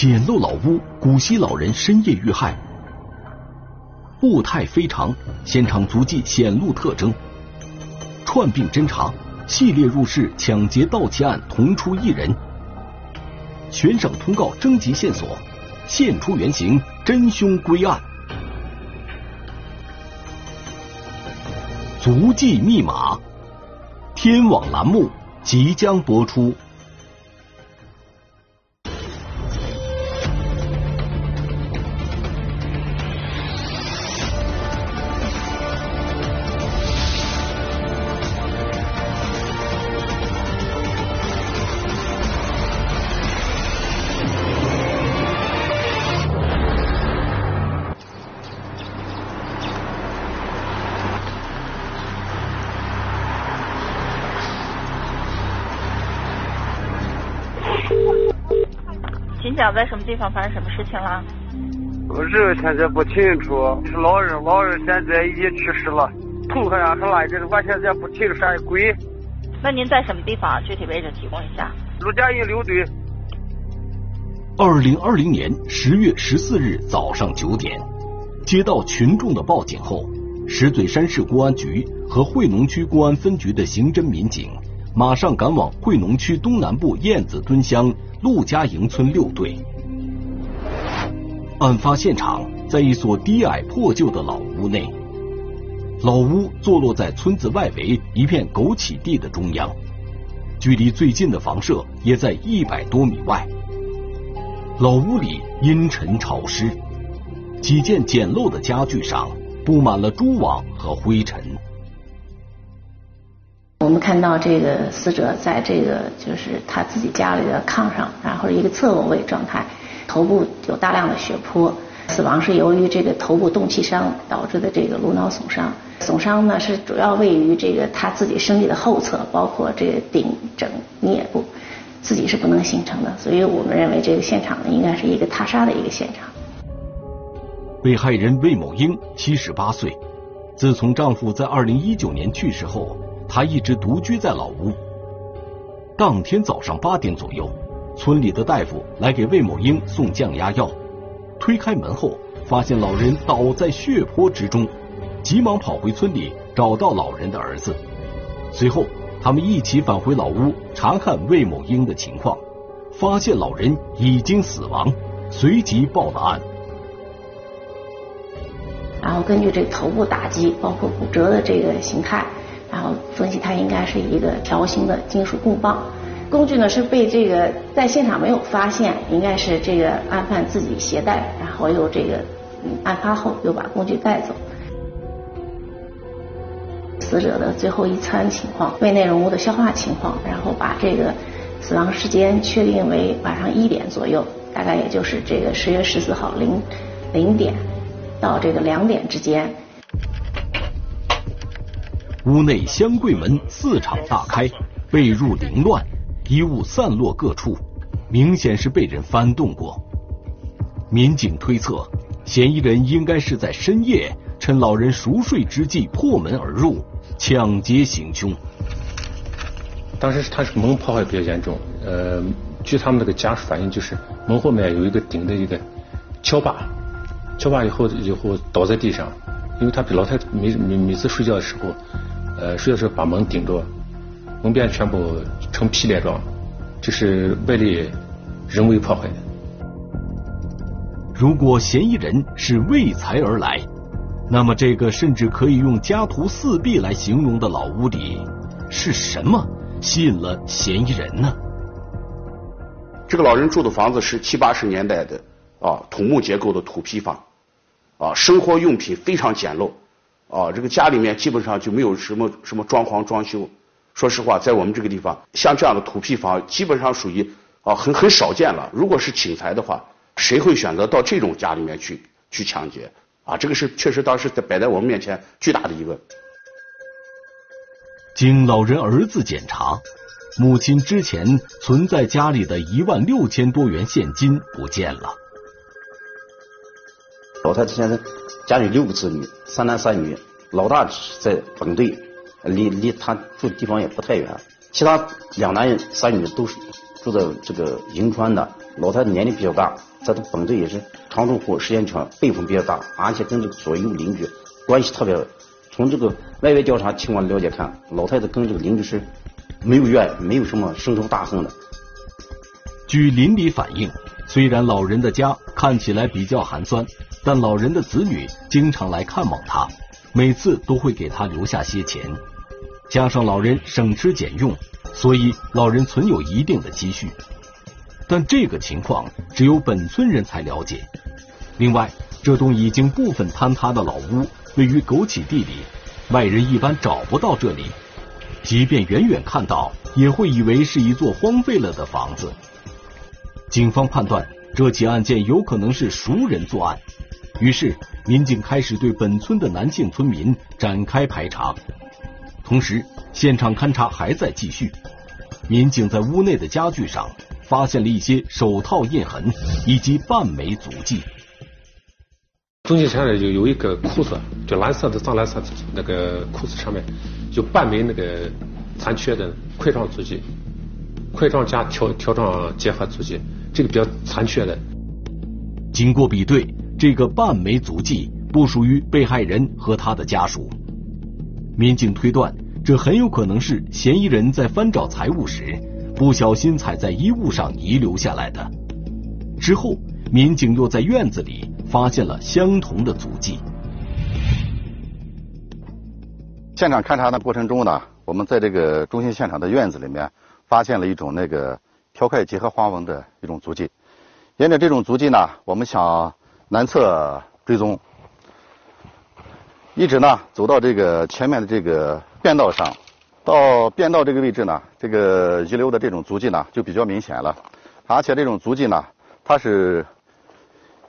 简陋老屋，古稀老人深夜遇害，步态非常，现场足迹显露特征。串并侦查，系列入室抢劫盗窃案同出一人。全省通告征集线索，现出原形，真凶归案。足迹密码，天网栏目即将播出。讲在什么地方发生什么事情了？我这个现在不清楚，是老人，老人现在已经去世了，头好像是那个，我现在不清楚啥鬼。那您在什么地方？具体位置提供一下。陆家营六队。二零二零年十月十四日早上九点，接到群众的报警后，石嘴山市公安局和惠农区公安分局的刑侦民警马上赶往惠农区东南部燕子墩乡。陆家营村六队，案发现场在一所低矮破旧的老屋内，老屋坐落在村子外围一片枸杞地的中央，距离最近的房舍也在一百多米外。老屋里阴沉潮湿，几件简陋的家具上布满了蛛网和灰尘。我们看到这个死者在这个就是他自己家里的炕上，然后一个侧卧位状态，头部有大量的血泊，死亡是由于这个头部动气伤导致的这个颅脑损伤，损伤呢是主要位于这个他自己身体的后侧，包括这个顶枕颞部，自己是不能形成的，所以我们认为这个现场呢应该是一个他杀的一个现场。被害人魏某英七十八岁，自从丈夫在二零一九年去世后。他一直独居在老屋。当天早上八点左右，村里的大夫来给魏某英送降压药。推开门后，发现老人倒在血泊之中，急忙跑回村里找到老人的儿子。随后，他们一起返回老屋查看魏某英的情况，发现老人已经死亡，随即报了案。然后根据这头部打击，包括骨折的这个形态。然后分析，它应该是一个条形的金属棍棒。工具呢是被这个在现场没有发现，应该是这个案犯自己携带，然后又这个案发后又把工具带走。死者的最后一餐情况、胃内容物的消化情况，然后把这个死亡时间确定为晚上一点左右，大概也就是这个十月十四号零零点到这个两点之间。屋内箱柜门四敞大开，被褥凌乱，衣物散落各处，明显是被人翻动过。民警推测，嫌疑人应该是在深夜趁老人熟睡之际破门而入，抢劫行凶。当时他是门破坏比较严重，呃，据他们那个家属反映，就是门后面有一个顶的一个敲把，敲把以后以后倒在地上，因为他比老太太每每每次睡觉的时候。呃，睡的时候把门顶着，门边全部成劈裂状，这是外力人为破坏的。如果嫌疑人是为财而来，那么这个甚至可以用家徒四壁来形容的老屋里，是什么吸引了嫌疑人呢？这个老人住的房子是七八十年代的啊土木结构的土坯房，啊，生活用品非常简陋。啊，这个家里面基本上就没有什么什么装潢装修。说实话，在我们这个地方，像这样的土坯房，基本上属于啊很很少见了。如果是请财的话，谁会选择到这种家里面去去抢劫？啊，这个是确实当时摆在我们面前巨大的疑问。经老人儿子检查，母亲之前存在家里的一万六千多元现金不见了。老太太现在。家里六个子女，三男三女，老大在本队，离离他住的地方也不太远。其他两男三女都是住在这个银川的。老太太年龄比较大，在这本队也是常住户，时间长，辈分比较大，而且跟这个左右邻居关系特别。从这个外围调查情况了解看，老太太跟这个邻居是没有怨，没有什么深仇大恨的。据邻里反映，虽然老人的家看起来比较寒酸，但老人的子女经常来看望他，每次都会给他留下些钱。加上老人省吃俭用，所以老人存有一定的积蓄。但这个情况只有本村人才了解。另外，这栋已经部分坍塌的老屋位于枸杞地里，外人一般找不到这里，即便远远看到，也会以为是一座荒废了的房子。警方判断这起案件有可能是熟人作案，于是民警开始对本村的男性村民展开排查。同时，现场勘查还在继续。民警在屋内的家具上发现了一些手套印痕以及半枚足迹。中间现场就有一个裤子，就蓝色的藏蓝色那个裤子上面，就半枚那个残缺的块状足迹，块状加条条状结合足迹，这个比较残缺的。经过比对，这个半枚足迹不属于被害人和他的家属。民警推断，这很有可能是嫌疑人在翻找财物时不小心踩在衣物上遗留下来的。之后，民警又在院子里发现了相同的足迹。现场勘查的过程中呢，我们在这个中心现场的院子里面发现了一种那个条块结合花纹的一种足迹。沿着这种足迹呢，我们想南侧追踪。一直呢走到这个前面的这个便道上，到便道这个位置呢，这个遗留的这种足迹呢就比较明显了，而且这种足迹呢，它是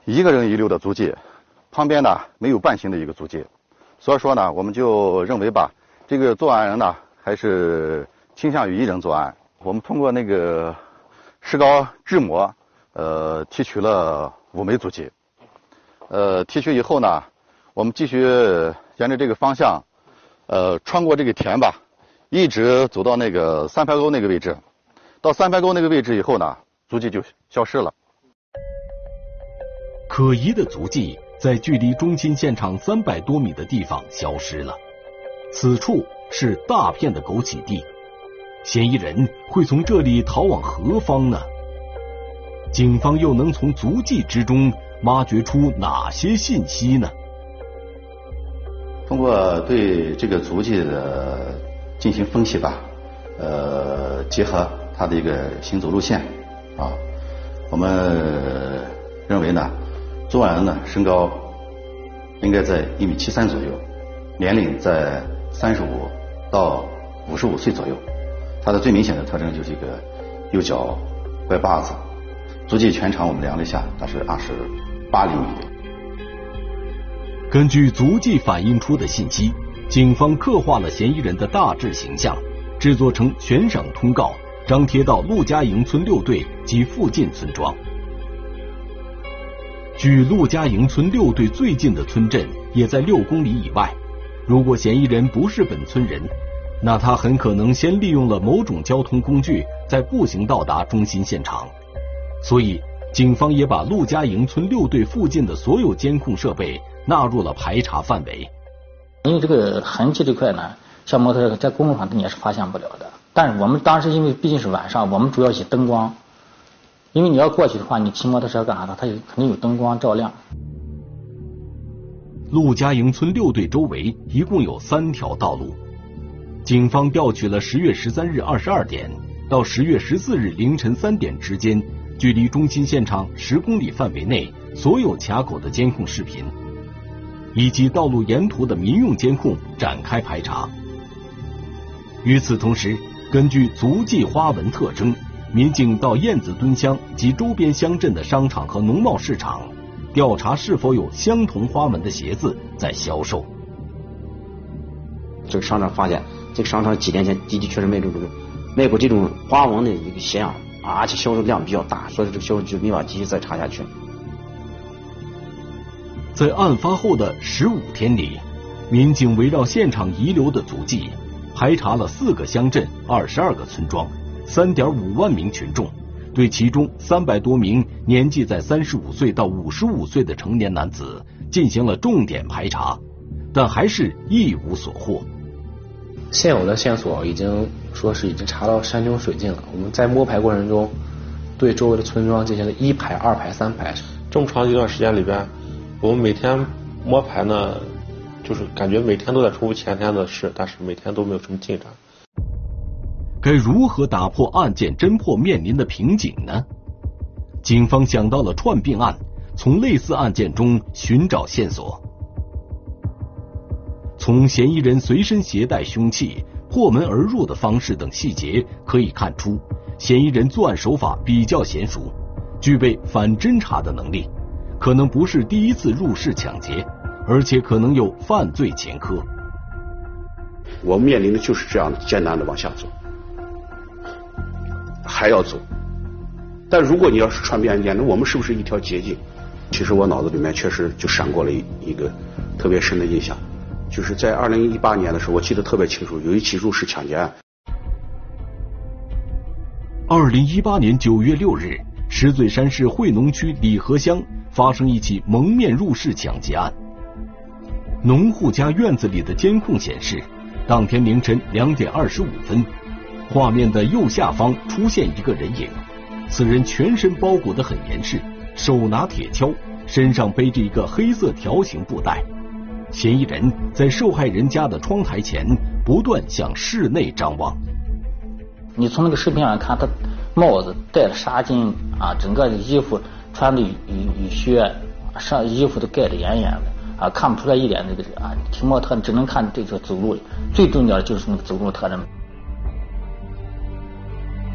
一个人遗留的足迹，旁边呢没有伴行的一个足迹，所以说呢，我们就认为吧，这个作案人呢还是倾向于一人作案。我们通过那个石膏制模，呃，提取了五枚足迹，呃，提取以后呢。我们继续沿着这个方向，呃，穿过这个田吧，一直走到那个三排沟那个位置。到三排沟那个位置以后呢，足迹就消失了。可疑的足迹在距离中心现场三百多米的地方消失了。此处是大片的枸杞地，嫌疑人会从这里逃往何方呢？警方又能从足迹之中挖掘出哪些信息呢？通过对这个足迹的进行分析吧，呃，结合他的一个行走路线啊，我们认为呢，作案人呢身高应该在一米七三左右，年龄在三十五到五十五岁左右。他的最明显的特征就是一个右脚拐把子，足迹全长我们量了一下，它是二十八厘米。根据足迹反映出的信息，警方刻画了嫌疑人的大致形象，制作成悬赏通告，张贴到陆家营村六队及附近村庄。距陆家营村六队最近的村镇也在六公里以外。如果嫌疑人不是本村人，那他很可能先利用了某种交通工具，再步行到达中心现场。所以，警方也把陆家营村六队附近的所有监控设备。纳入了排查范围。因为这个痕迹这块呢，像摩托车在公路上你也是发现不了的。但是我们当时因为毕竟是晚上，我们主要以灯光，因为你要过去的话，你骑摩托车干啥的，它有肯定有灯光照亮。陆家营村六队周围一共有三条道路，警方调取了十月十三日二十二点到十月十四日凌晨三点之间，距离中心现场十公里范围内所有卡口的监控视频。以及道路沿途的民用监控展开排查。与此同时，根据足迹花纹特征，民警到燕子墩乡及周边乡镇的商场和农贸市场，调查是否有相同花纹的鞋子在销售。这个商场发现，这个商场几年前的的确实卖这种卖过这种花纹的一个鞋啊，而且销售量比较大，所以这个销售就没法继续再查下去。在案发后的十五天里，民警围绕现场遗留的足迹，排查了四个乡镇、二十二个村庄、三点五万名群众，对其中三百多名年纪在三十五岁到五十五岁的成年男子进行了重点排查，但还是一无所获。现有的线索已经说是已经查到山穷水尽了。我们在摸排过程中，对周围的村庄进行了一排、二排、三排。这么长一段时间里边，我们每天摸排呢，就是感觉每天都在重复前天的事，但是每天都没有什么进展。该如何打破案件侦破面临的瓶颈呢？警方想到了串并案，从类似案件中寻找线索。从嫌疑人随身携带凶器、破门而入的方式等细节可以看出，嫌疑人作案手法比较娴熟，具备反侦查的能力，可能不是第一次入室抢劫，而且可能有犯罪前科。我面临的就是这样艰难的往下走，还要走。但如果你要是串并案件，那我们是不是一条捷径？其实我脑子里面确实就闪过了一一个特别深的印象。就是在二零一八年的时候，我记得特别清楚，有一起入室抢劫案。二零一八年九月六日，石嘴山市惠农区李河乡发生一起蒙面入室抢劫案。农户家院子里的监控显示，当天凌晨两点二十五分，画面的右下方出现一个人影，此人全身包裹得很严实，手拿铁锹，身上背着一个黑色条形布袋。嫌疑人在受害人家的窗台前不断向室内张望。你从那个视频上看，他帽子戴了纱巾啊，整个的衣服穿的雨雨靴，上衣服都盖得严严的啊，看不出来一点那个啊体貌特，只能看这个走路。最重要的就是那个走路特征。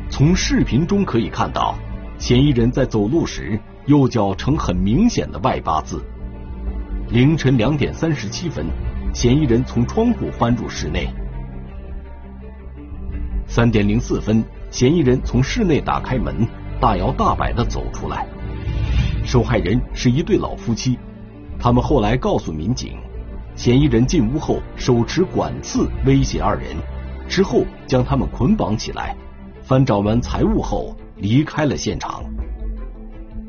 从视频中可以看到，嫌疑人在走路时右脚呈很明显的外八字。凌晨两点三十七分，嫌疑人从窗户翻入室内。三点零四分，嫌疑人从室内打开门，大摇大摆的走出来。受害人是一对老夫妻，他们后来告诉民警，嫌疑人进屋后手持管刺威胁二人，之后将他们捆绑起来，翻找完财物后离开了现场。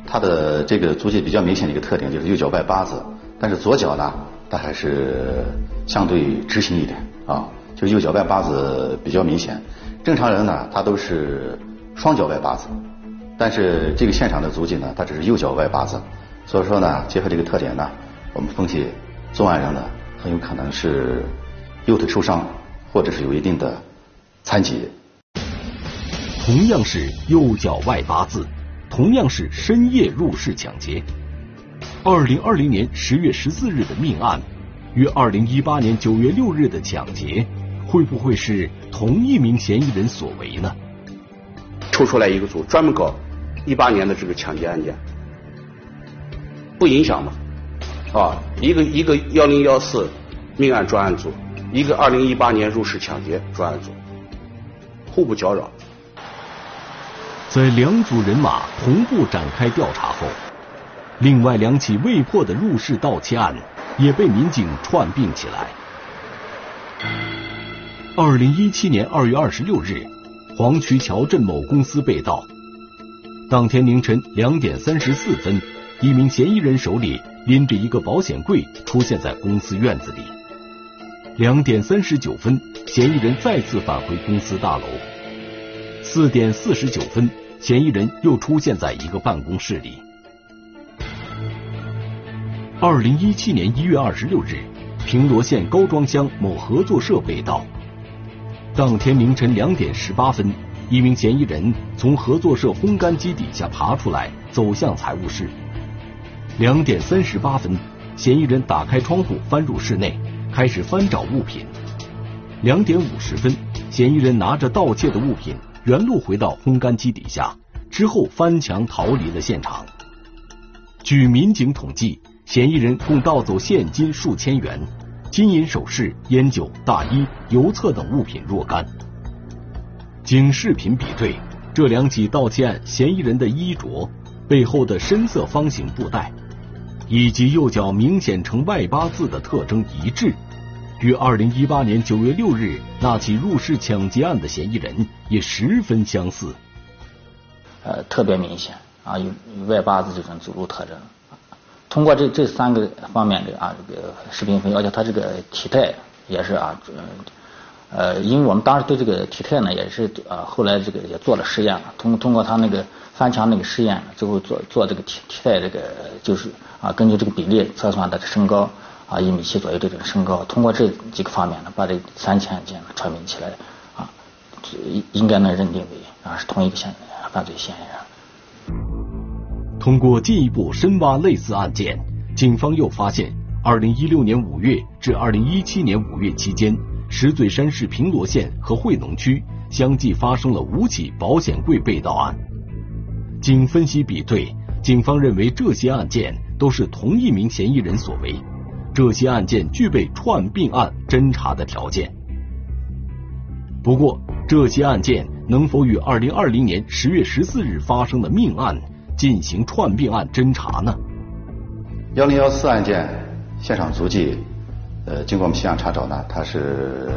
他的这个足迹比较明显的一个特点就是右脚外八字。但是左脚呢，它还是相对直行一点啊，就右脚外八字比较明显。正常人呢，他都是双脚外八字，但是这个现场的足迹呢，他只是右脚外八字。所以说呢，结合这个特点呢，我们分析作案人呢，很有可能是右腿受伤，或者是有一定的残疾。同样是右脚外八字，同样是深夜入室抢劫。二零二零年十月十四日的命案，与二零一八年九月六日的抢劫，会不会是同一名嫌疑人所为呢？抽出来一个组，专门搞一八年的这个抢劫案件，不影响吗？啊，一个一个幺零幺四命案专案组，一个二零一八年入室抢劫专案组，互不搅扰。在两组人马同步展开调查后。另外两起未破的入室盗窃案也被民警串并起来。二零一七年二月二十六日，黄渠桥镇某公司被盗。当天凌晨两点三十四分，一名嫌疑人手里拎着一个保险柜出现在公司院子里。两点三十九分，嫌疑人再次返回公司大楼。四点四十九分，嫌疑人又出现在一个办公室里。二零一七年一月二十六日，平罗县高庄乡某合作社被盗。当天凌晨两点十八分，一名嫌疑人从合作社烘干机底下爬出来，走向财务室。两点三十八分，嫌疑人打开窗户翻入室内，开始翻找物品。两点五十分，嫌疑人拿着盗窃的物品原路回到烘干机底下，之后翻墙逃离了现场。据民警统计。嫌疑人共盗走现金数千元、金银首饰、烟酒、大衣、邮册等物品若干。经视频比对，这两起盗窃案嫌疑人的衣着、背后的深色方形布袋，以及右脚明显呈外八字的特征一致，与二零一八年九月六日那起入室抢劫案的嫌疑人也十分相似。呃特别明显啊，有外八字这种走路特征。通过这这三个方面的啊这个视频分析，而且他这个体态也是啊，呃，因为我们当时对这个体态呢也是呃后来这个也做了实验了，通通过他那个翻墙那个实验，最后做做这个体体态这个就是啊根据这个比例测算的身高啊一米七左右这种身高，通过这几个方面呢，把这三起案件串并起来啊，应该能认定为啊是同一个嫌犯罪嫌疑人。通过进一步深挖类似案件，警方又发现，2016年5月至2017年5月期间，石嘴山市平罗县和惠农区相继发生了五起保险柜被盗案。经分析比对，警方认为这些案件都是同一名嫌疑人所为，这些案件具备串并案侦查的条件。不过，这些案件能否与2020年10月14日发生的命案？进行串并案侦查呢？幺零幺四案件现场足迹，呃，经过我们现场查找呢，它是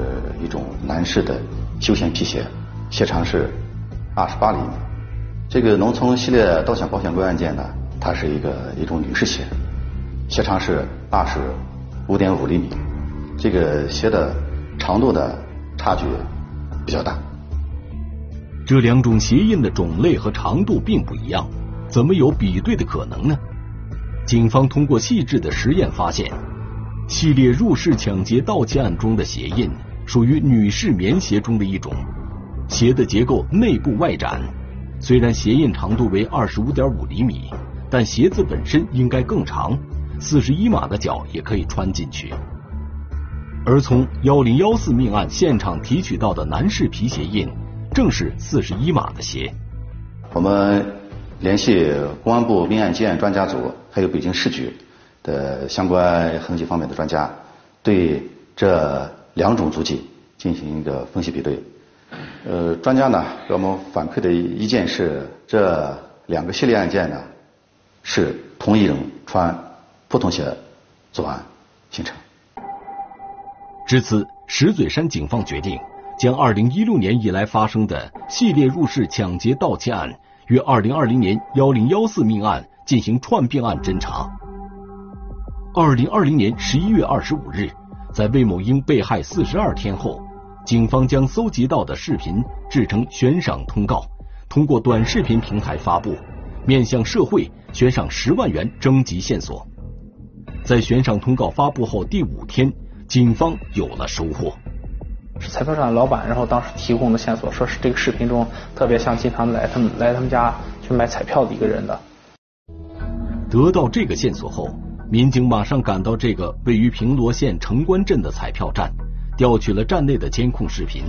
一种男士的休闲皮鞋，鞋长是二十八厘米。这个农村系列盗抢保险柜案件呢，它是一个一种女士鞋，鞋长是二十五点五厘米。这个鞋的长度的差距比较大。这两种鞋印的种类和长度并不一样。怎么有比对的可能呢？警方通过细致的实验发现，系列入室抢劫盗窃案中的鞋印属于女士棉鞋中的一种，鞋的结构内部外展，虽然鞋印长度为二十五点五厘米，但鞋子本身应该更长，四十一码的脚也可以穿进去。而从幺零幺四命案现场提取到的男士皮鞋印，正是四十一码的鞋。我们。联系公安部命案结案专家组，还有北京市局的相关痕迹方面的专家，对这两种足迹进行一个分析比对。呃，专家呢给我们反馈的意见是，这两个系列案件呢是同一人穿不同鞋作案形成。至此，石嘴山警方决定将2016年以来发生的系列入室抢劫盗窃案。于二零二零年幺零幺四命案进行串并案侦查。二零二零年十一月二十五日，在魏某英被害四十二天后，警方将搜集到的视频制成悬赏通告，通过短视频平台发布，面向社会悬赏十万元征集线索。在悬赏通告发布后第五天，警方有了收获。是彩票站的老板，然后当时提供的线索，说是这个视频中特别像经常来他们来他们家去买彩票的一个人的。得到这个线索后，民警马上赶到这个位于平罗县城关镇的彩票站，调取了站内的监控视频。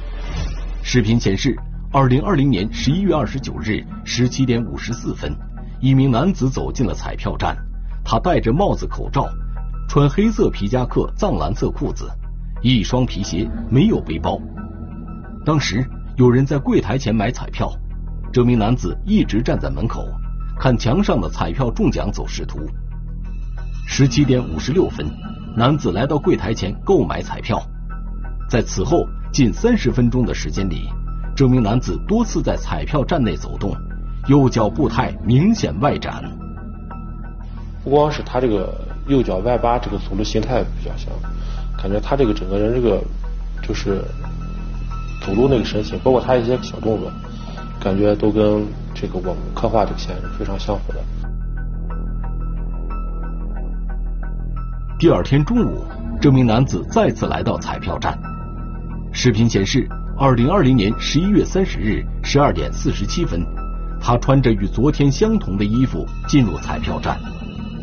视频显示，二零二零年十一月二十九日十七点五十四分，一名男子走进了彩票站，他戴着帽子、口罩，穿黑色皮夹克、藏蓝色裤子。一双皮鞋，没有背包。当时有人在柜台前买彩票，这名男子一直站在门口，看墙上的彩票中奖走势图。十七点五十六分，男子来到柜台前购买彩票。在此后近三十分钟的时间里，这名男子多次在彩票站内走动，右脚步态明显外展。不光是他这个右脚外八，这个走路形态比较像。感觉他这个整个人这个就是走路那个神情，包括他一些小动作，感觉都跟这个我们刻画这个嫌疑人非常相符的。第二天中午，这名男子再次来到彩票站。视频显示，二零二零年十一月三十日十二点四十七分，他穿着与昨天相同的衣服进入彩票站。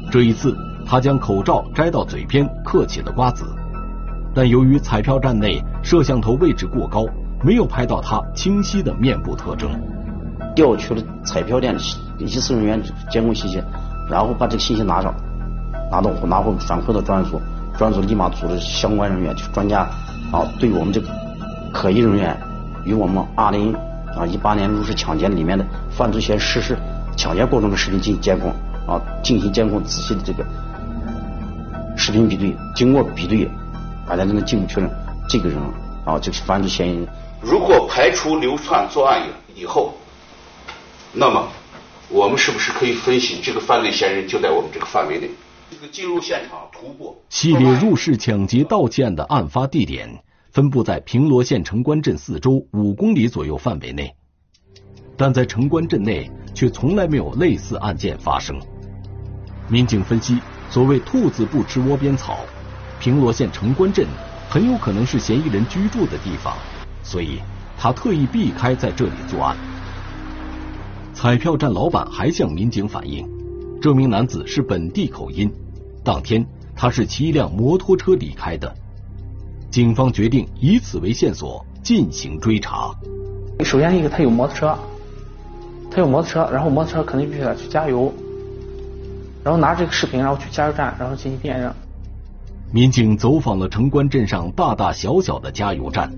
这一次，他将口罩摘到嘴边，嗑起了瓜子。但由于彩票站内摄像头位置过高，没有拍到他清晰的面部特征。调取了彩票店的一些人员监控信息，然后把这个信息拿上，拿到拿回反馈到专案组，专案组立马组织相关人员就是专家啊，对我们这个可疑人员与我们二零啊一八年入室抢劫里面的犯罪嫌疑人实施抢劫过程的视频进行监控啊，进行监控仔细的这个视频比对，经过比对。大家就能进一步确认这个人啊，就是犯罪嫌疑人。如果排除流窜作案以以后，那么我们是不是可以分析这个犯罪嫌疑人就在我们这个范围内？这个进入现场徒步。系列入室抢劫盗窃案的案发地点分布在平罗县城关镇四周五公里左右范围内，但在城关镇内却从来没有类似案件发生。民警分析，所谓“兔子不吃窝边草”，平罗县城关镇很有可能是嫌疑人居住的地方，所以他特意避开在这里作案。彩票站老板还向民警反映，这名男子是本地口音，当天他是骑一辆摩托车离开的。警方决定以此为线索进行追查。首先一个，他有摩托车，他有摩托车，然后摩托车肯定必须得去加油。然后拿这个视频，然后去加油站，然后进行辨认。民警走访了城关镇上大大小小的加油站，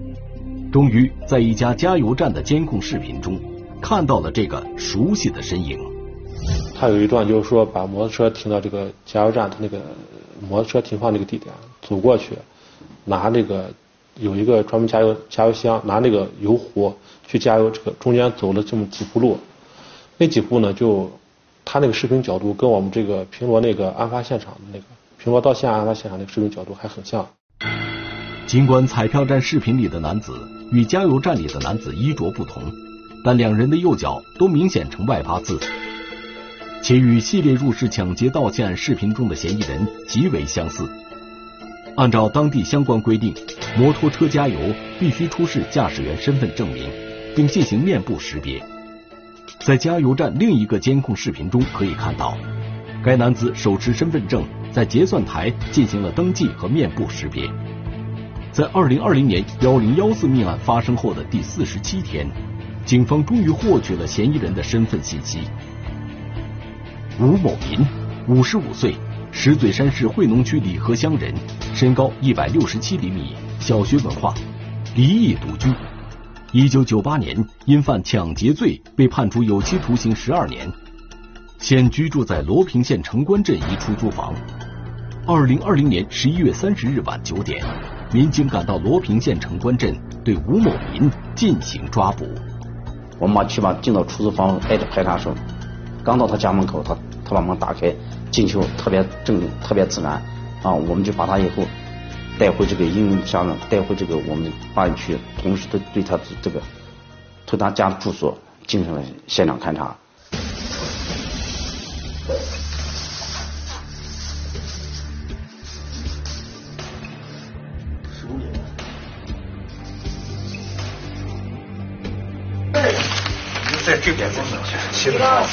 终于在一家加油站的监控视频中看到了这个熟悉的身影。他有一段就是说，把摩托车停到这个加油站他那个摩托车停放那个地点，走过去，拿那个有一个专门加油加油箱，拿那个油壶去加油。这个中间走了这么几步路，那几步呢就。他那个视频角度跟我们这个平罗那个案发现场的那个苹果到县案发现场的视频角度还很像。尽管彩票站视频里的男子与加油站里的男子衣着不同，但两人的右脚都明显呈外八字，且与系列入室抢劫盗窃案视频中的嫌疑人极为相似。按照当地相关规定，摩托车加油必须出示驾驶员身份证明，并进行面部识别。在加油站另一个监控视频中可以看到，该男子手持身份证在结算台进行了登记和面部识别。在二零二零年幺零幺四命案发生后的第四十七天，警方终于获取了嫌疑人的身份信息。吴某民，五十五岁，石嘴山市惠农区李河乡人，身高一百六十七厘米，小学文化，离异独居。一九九八年，因犯抢劫罪被判处有期徒刑十二年，现居住在罗平县城关镇一出租房。二零二零年十一月三十日晚九点，民警赶到罗平县城关镇，对吴某民进行抓捕。我们把去吧进到出租房挨着排查时，刚到他家门口，他他把门打开，进去特别正特别自然啊，我们就把他以后。带回这个英文乡带回这个我们办案区，同时都对他这个对他家住所进行了现场勘查。哎，就在这边，切的啊。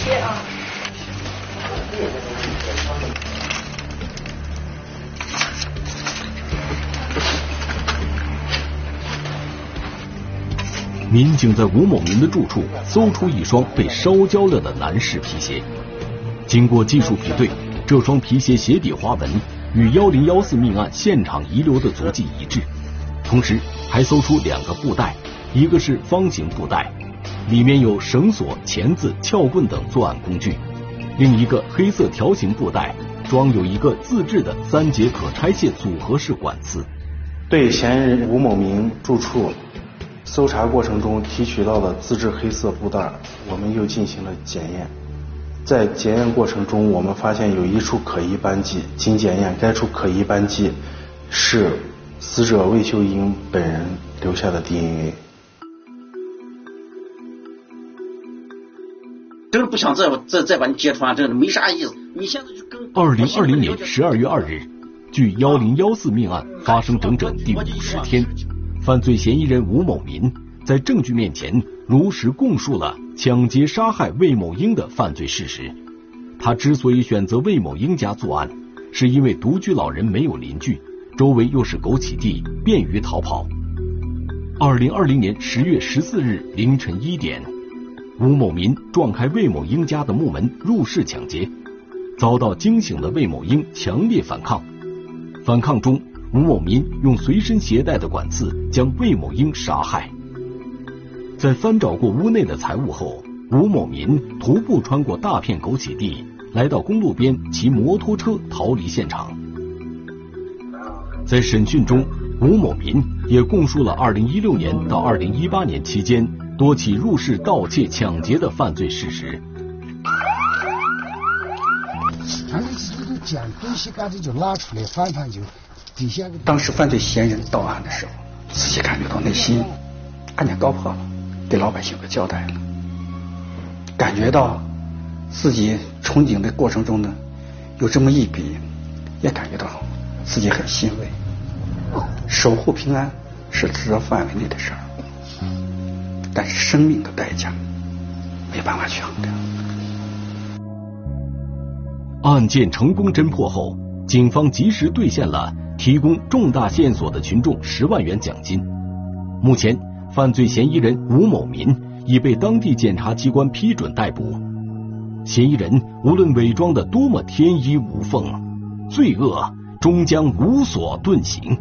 民警在吴某民的住处搜出一双被烧焦了的男士皮鞋，经过技术比对，这双皮鞋鞋底花纹与幺零幺四命案现场遗留的足迹一致。同时，还搜出两个布袋，一个是方形布袋，里面有绳索、钳子、撬棍等作案工具；另一个黑色条形布袋装有一个自制的三节可拆卸组合式管子。对嫌疑人吴某明住处。搜查过程中提取到的自制黑色布袋，我们又进行了检验。在检验过程中，我们发现有一处可疑斑迹，经检验，该处可疑斑迹是死者魏秀英本人留下的 DNA。真是不想再再再把你揭穿，真的没啥意思。你现在就跟二零二零年十二月二日，距幺零幺四命案发生整整第五十天。犯罪嫌疑人吴某民在证据面前如实供述了抢劫杀害魏某英的犯罪事实。他之所以选择魏某英家作案，是因为独居老人没有邻居，周围又是枸杞地，便于逃跑。二零二零年十月十四日凌晨一点，吴某民撞开魏某英家的木门入室抢劫，遭到惊醒的魏某英强烈反抗，反抗中。吴某民用随身携带的管刺将魏某英杀害。在翻找过屋内的财物后，吴某民徒步穿过大片枸杞地，来到公路边骑摩托车逃离现场。在审讯中，吴某民也供述了2016年到2018年期间多起入室盗窃、抢劫的犯罪事实。将东西干脆就拉出来，翻翻就底下。当时犯罪嫌疑人到案的时候，自己感觉到内心案件告破了，给老百姓个交代了，感觉到自己从警的过程中呢，有这么一笔，也感觉到自己很欣慰。守护平安是职责范围内的事儿，但是生命的代价没办法去衡量。案件成功侦破后，警方及时兑现了提供重大线索的群众十万元奖金。目前，犯罪嫌疑人吴某民已被当地检察机关批准逮捕。嫌疑人无论伪装的多么天衣无缝，罪恶终将无所遁形。